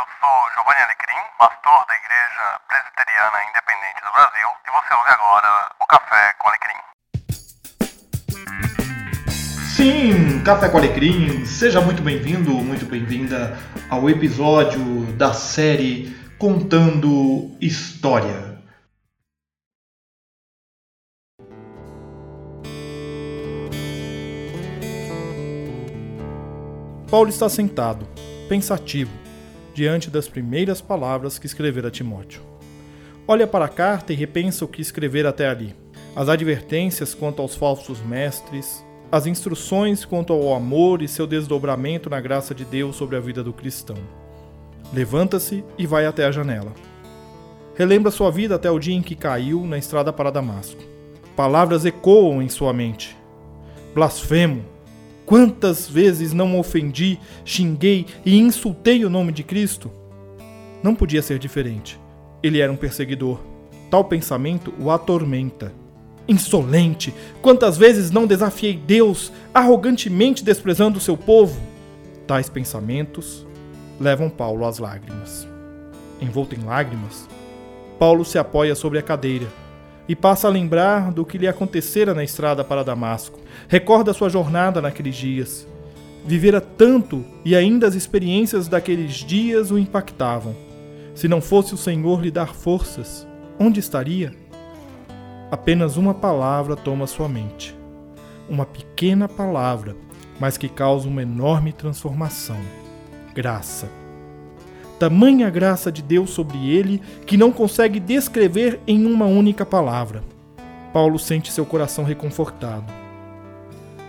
eu sou Giovanni Alecrim, pastor da Igreja Presbiteriana Independente do Brasil, e você ouve agora o Café com Alecrim. Sim, Café com Alecrim, seja muito bem-vindo, muito bem-vinda ao episódio da série Contando História. Paulo está sentado, pensativo, diante das primeiras palavras que escrevera Timóteo. Olha para a carta e repensa o que escrever até ali. As advertências quanto aos falsos mestres, as instruções quanto ao amor e seu desdobramento na graça de Deus sobre a vida do cristão. Levanta-se e vai até a janela. Relembra sua vida até o dia em que caiu na estrada para Damasco. Palavras ecoam em sua mente. Blasfemo, Quantas vezes não ofendi, xinguei e insultei o nome de Cristo? Não podia ser diferente. Ele era um perseguidor. Tal pensamento o atormenta. Insolente! Quantas vezes não desafiei Deus, arrogantemente desprezando o seu povo? Tais pensamentos levam Paulo às lágrimas. Envolto em lágrimas, Paulo se apoia sobre a cadeira e passa a lembrar do que lhe acontecera na estrada para Damasco. Recorda sua jornada naqueles dias. Vivera tanto e ainda as experiências daqueles dias o impactavam. Se não fosse o Senhor lhe dar forças, onde estaria? Apenas uma palavra toma sua mente. Uma pequena palavra, mas que causa uma enorme transformação. Graça tamanha graça de Deus sobre ele que não consegue descrever em uma única palavra. Paulo sente seu coração reconfortado.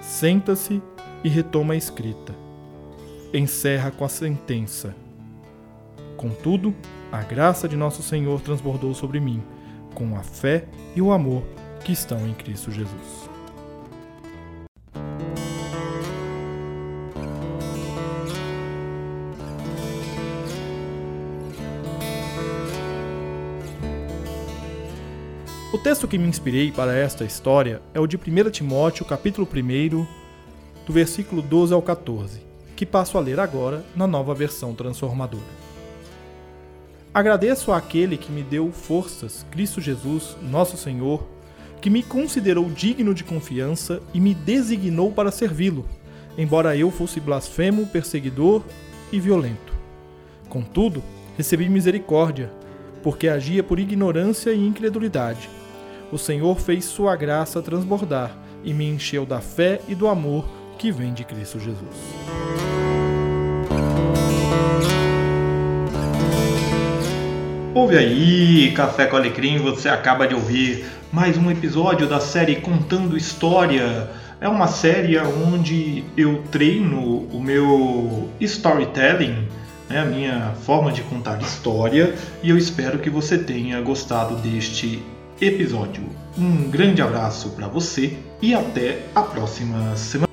Senta-se e retoma a escrita. Encerra com a sentença. Contudo, a graça de nosso Senhor transbordou sobre mim, com a fé e o amor que estão em Cristo Jesus. O texto que me inspirei para esta história é o de 1 Timóteo, capítulo 1, do versículo 12 ao 14, que passo a ler agora na nova versão transformadora. Agradeço àquele que me deu forças, Cristo Jesus, nosso Senhor, que me considerou digno de confiança e me designou para servi-lo, embora eu fosse blasfemo, perseguidor e violento. Contudo, recebi misericórdia, porque agia por ignorância e incredulidade o Senhor fez sua graça transbordar e me encheu da fé e do amor que vem de Cristo Jesus. Ouve aí, Café com Alecrim, você acaba de ouvir mais um episódio da série Contando História. É uma série onde eu treino o meu storytelling, né, a minha forma de contar história, e eu espero que você tenha gostado deste episódio. Um grande abraço para você e até a próxima semana.